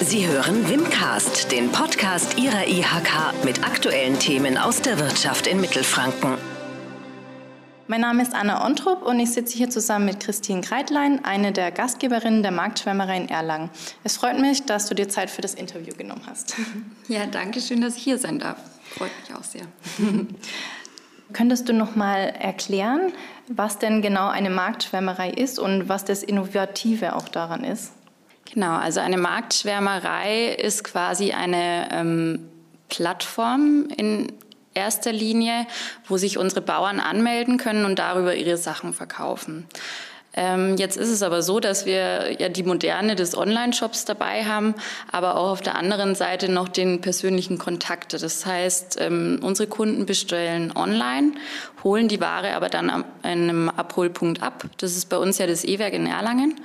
Sie hören Wimcast, den Podcast Ihrer IHK mit aktuellen Themen aus der Wirtschaft in Mittelfranken. Mein Name ist Anna Ontrup und ich sitze hier zusammen mit Christine Kreitlein, eine der Gastgeberinnen der Marktschwärmerei in Erlangen. Es freut mich, dass du dir Zeit für das Interview genommen hast. Ja, danke schön, dass ich hier sein darf. Freut mich auch sehr. Könntest du noch mal erklären, was denn genau eine Marktschwärmerei ist und was das Innovative auch daran ist? Genau, also eine Marktschwärmerei ist quasi eine ähm, Plattform in erster Linie, wo sich unsere Bauern anmelden können und darüber ihre Sachen verkaufen. Ähm, jetzt ist es aber so, dass wir ja die Moderne des Online-Shops dabei haben, aber auch auf der anderen Seite noch den persönlichen Kontakt. Das heißt, ähm, unsere Kunden bestellen online, holen die Ware aber dann an einem Abholpunkt ab. Das ist bei uns ja das E-Werk in Erlangen.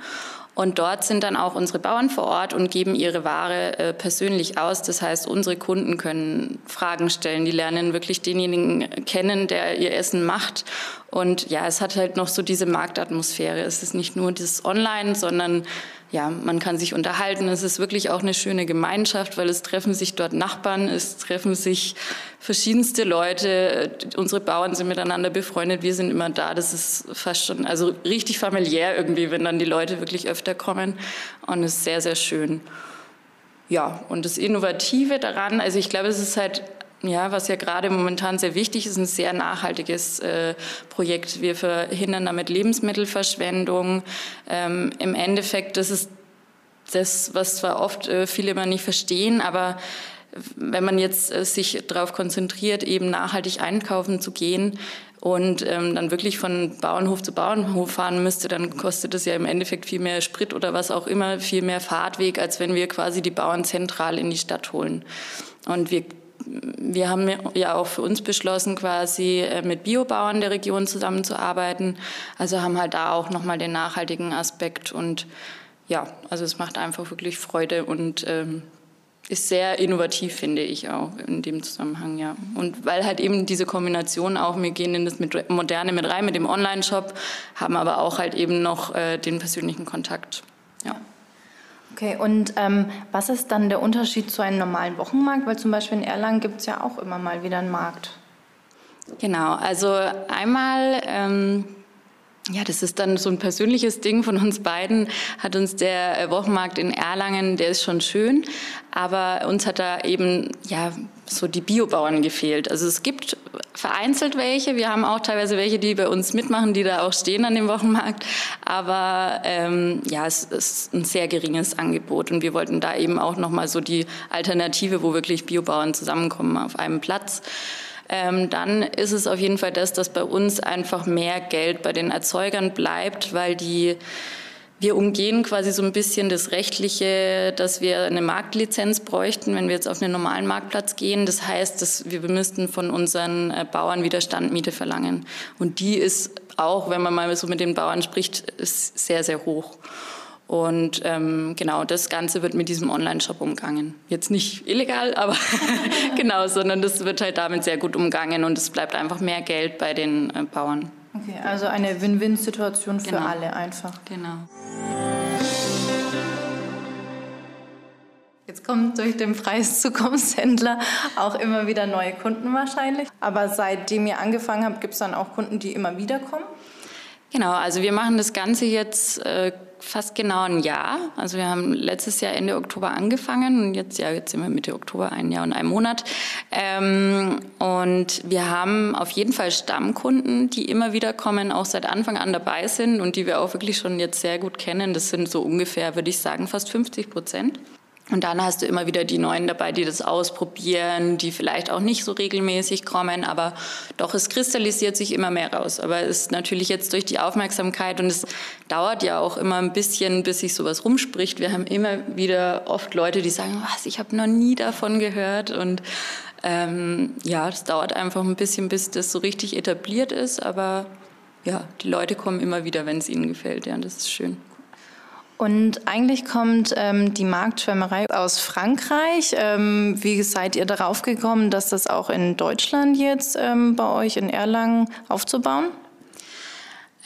Und dort sind dann auch unsere Bauern vor Ort und geben ihre Ware äh, persönlich aus. Das heißt, unsere Kunden können Fragen stellen. Die lernen wirklich denjenigen kennen, der ihr Essen macht. Und ja, es hat halt noch so diese Marktatmosphäre. Es ist nicht nur das Online, sondern ja, man kann sich unterhalten. Es ist wirklich auch eine schöne Gemeinschaft, weil es treffen sich dort Nachbarn, es treffen sich verschiedenste Leute. Unsere Bauern sind miteinander befreundet, wir sind immer da. Das ist fast schon, also richtig familiär irgendwie, wenn dann die Leute wirklich öfter kommen. Und es ist sehr, sehr schön. Ja, und das Innovative daran, also ich glaube, es ist halt ja, was ja gerade momentan sehr wichtig ist, ein sehr nachhaltiges äh, Projekt. Wir verhindern damit Lebensmittelverschwendung. Ähm, Im Endeffekt, das ist das, was zwar oft äh, viele immer nicht verstehen, aber wenn man jetzt äh, sich darauf konzentriert, eben nachhaltig einkaufen zu gehen und ähm, dann wirklich von Bauernhof zu Bauernhof fahren müsste, dann kostet es ja im Endeffekt viel mehr Sprit oder was auch immer, viel mehr Fahrtweg, als wenn wir quasi die Bauern zentral in die Stadt holen. Und wir wir haben ja auch für uns beschlossen, quasi äh, mit Biobauern der Region zusammenzuarbeiten. Also haben halt da auch nochmal den nachhaltigen Aspekt und ja, also es macht einfach wirklich Freude und ähm, ist sehr innovativ, finde ich auch in dem Zusammenhang, ja. Und weil halt eben diese Kombination auch, wir gehen in das Moderne mit rein, mit dem Online-Shop, haben aber auch halt eben noch äh, den persönlichen Kontakt. Okay, und ähm, was ist dann der Unterschied zu einem normalen Wochenmarkt? Weil zum Beispiel in Erlangen gibt es ja auch immer mal wieder einen Markt. Genau, also einmal, ähm, ja, das ist dann so ein persönliches Ding von uns beiden, hat uns der äh, Wochenmarkt in Erlangen, der ist schon schön, aber uns hat da eben, ja, so die Biobauern gefehlt. Also es gibt vereinzelt welche. Wir haben auch teilweise welche, die bei uns mitmachen, die da auch stehen an dem Wochenmarkt. Aber ähm, ja, es ist ein sehr geringes Angebot und wir wollten da eben auch nochmal so die Alternative, wo wirklich Biobauern zusammenkommen auf einem Platz. Ähm, dann ist es auf jeden Fall das, dass bei uns einfach mehr Geld bei den Erzeugern bleibt, weil die wir umgehen quasi so ein bisschen das Rechtliche, dass wir eine Marktlizenz bräuchten, wenn wir jetzt auf einen normalen Marktplatz gehen. Das heißt, dass wir müssten von unseren äh, Bauern wieder Standmiete verlangen. Und die ist auch, wenn man mal so mit den Bauern spricht, sehr, sehr hoch. Und ähm, genau, das Ganze wird mit diesem Online-Shop umgangen. Jetzt nicht illegal, aber genau, sondern das wird halt damit sehr gut umgangen und es bleibt einfach mehr Geld bei den äh, Bauern. Okay, also eine Win-Win-Situation für genau. alle einfach. Genau. Jetzt kommen durch den Preiszukunftshändler auch immer wieder neue Kunden wahrscheinlich. Aber seitdem ihr angefangen habt, gibt es dann auch Kunden, die immer wieder kommen? Genau, also wir machen das Ganze jetzt äh, fast genau ein Jahr. Also wir haben letztes Jahr Ende Oktober angefangen und jetzt, ja, jetzt sind wir Mitte Oktober, ein Jahr und ein Monat. Ähm, und wir haben auf jeden Fall Stammkunden, die immer wieder kommen, auch seit Anfang an dabei sind und die wir auch wirklich schon jetzt sehr gut kennen. Das sind so ungefähr, würde ich sagen, fast 50 Prozent. Und dann hast du immer wieder die Neuen dabei, die das ausprobieren, die vielleicht auch nicht so regelmäßig kommen, aber doch, es kristallisiert sich immer mehr raus. Aber es ist natürlich jetzt durch die Aufmerksamkeit und es dauert ja auch immer ein bisschen, bis sich sowas rumspricht. Wir haben immer wieder oft Leute, die sagen, was, ich habe noch nie davon gehört und ähm, ja, es dauert einfach ein bisschen, bis das so richtig etabliert ist, aber ja, die Leute kommen immer wieder, wenn es ihnen gefällt. Ja, das ist schön. Und eigentlich kommt ähm, die Marktschwärmerei aus Frankreich. Ähm, wie seid ihr darauf gekommen, dass das auch in Deutschland jetzt ähm, bei euch in Erlangen aufzubauen?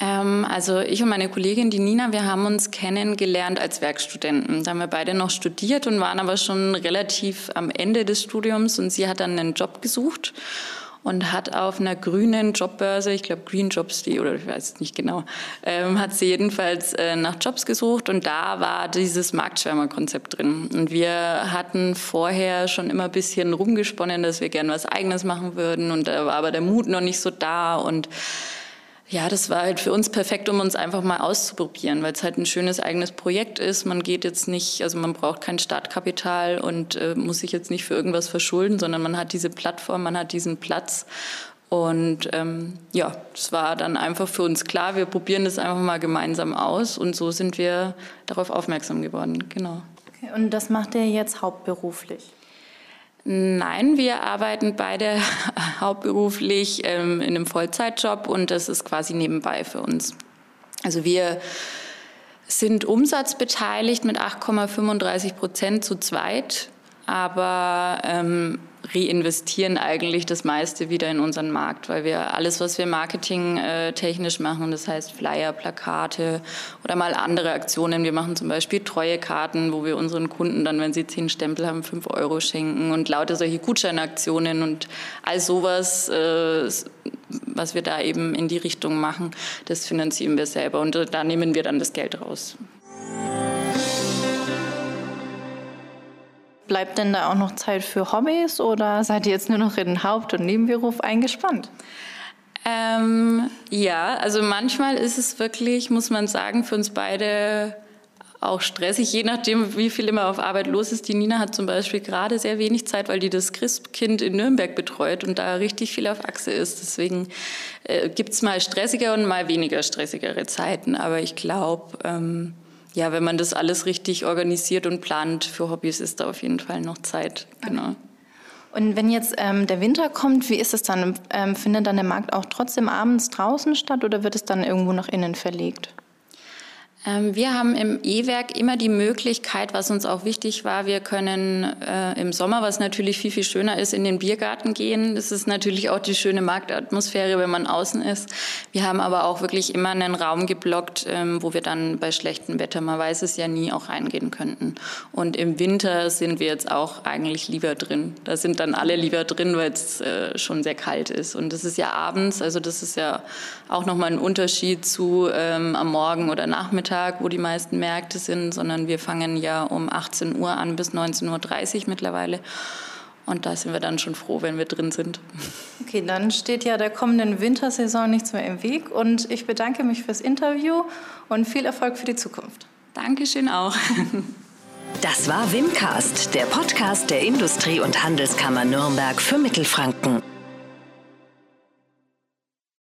Ähm, also ich und meine Kollegin, die Nina, wir haben uns kennengelernt als Werkstudenten. Da haben wir beide noch studiert und waren aber schon relativ am Ende des Studiums und sie hat dann einen Job gesucht und hat auf einer grünen Jobbörse, ich glaube Green Jobs, oder ich weiß nicht genau, ähm, hat sie jedenfalls äh, nach Jobs gesucht und da war dieses Marktschwärmerkonzept drin. Und wir hatten vorher schon immer ein bisschen rumgesponnen, dass wir gerne was Eigenes machen würden und da war aber der Mut noch nicht so da und ja, das war halt für uns perfekt, um uns einfach mal auszuprobieren, weil es halt ein schönes eigenes Projekt ist. Man geht jetzt nicht, also man braucht kein Startkapital und äh, muss sich jetzt nicht für irgendwas verschulden, sondern man hat diese Plattform, man hat diesen Platz. Und ähm, ja, es war dann einfach für uns klar, wir probieren das einfach mal gemeinsam aus und so sind wir darauf aufmerksam geworden. Genau. Okay, und das macht ihr jetzt hauptberuflich? Nein, wir arbeiten beide hauptberuflich ähm, in einem Vollzeitjob und das ist quasi nebenbei für uns. Also wir sind umsatzbeteiligt mit 8,35 Prozent zu zweit, aber ähm, reinvestieren eigentlich das meiste wieder in unseren Markt, weil wir alles, was wir marketingtechnisch machen, das heißt Flyer, Plakate oder mal andere Aktionen. Wir machen zum Beispiel Treuekarten, wo wir unseren Kunden dann, wenn sie zehn Stempel haben, fünf Euro schenken und lauter solche Gutscheinaktionen und all sowas, äh, was wir da eben in die Richtung machen, das finanzieren wir selber und da nehmen wir dann das Geld raus. Bleibt denn da auch noch Zeit für Hobbys oder seid ihr jetzt nur noch in den Haupt- und Nebenberuf eingespannt? Ähm, ja, also manchmal ist es wirklich, muss man sagen, für uns beide auch stressig, je nachdem, wie viel immer auf Arbeit los ist. Die Nina hat zum Beispiel gerade sehr wenig Zeit, weil die das Christkind in Nürnberg betreut und da richtig viel auf Achse ist. Deswegen äh, gibt es mal stressiger und mal weniger stressigere Zeiten. Aber ich glaube, ähm, ja, wenn man das alles richtig organisiert und plant für Hobbys, ist da auf jeden Fall noch Zeit. Genau. Und wenn jetzt ähm, der Winter kommt, wie ist es dann? Ähm, findet dann der Markt auch trotzdem abends draußen statt oder wird es dann irgendwo nach innen verlegt? Ähm, wir haben im E-Werk immer die Möglichkeit, was uns auch wichtig war, wir können äh, im Sommer, was natürlich viel, viel schöner ist, in den Biergarten gehen. Das ist natürlich auch die schöne Marktatmosphäre, wenn man außen ist. Wir haben aber auch wirklich immer einen Raum geblockt, ähm, wo wir dann bei schlechtem Wetter, man weiß es ja nie, auch reingehen könnten. Und im Winter sind wir jetzt auch eigentlich lieber drin. Da sind dann alle lieber drin, weil es äh, schon sehr kalt ist. Und das ist ja abends, also das ist ja auch nochmal ein Unterschied zu ähm, am Morgen oder Nachmittag Tag, wo die meisten Märkte sind, sondern wir fangen ja um 18 Uhr an bis 19.30 Uhr mittlerweile. Und da sind wir dann schon froh, wenn wir drin sind. Okay, dann steht ja der kommenden Wintersaison nichts mehr im Weg. Und ich bedanke mich fürs Interview und viel Erfolg für die Zukunft. Dankeschön auch. Das war Wimcast, der Podcast der Industrie- und Handelskammer Nürnberg für Mittelfranken.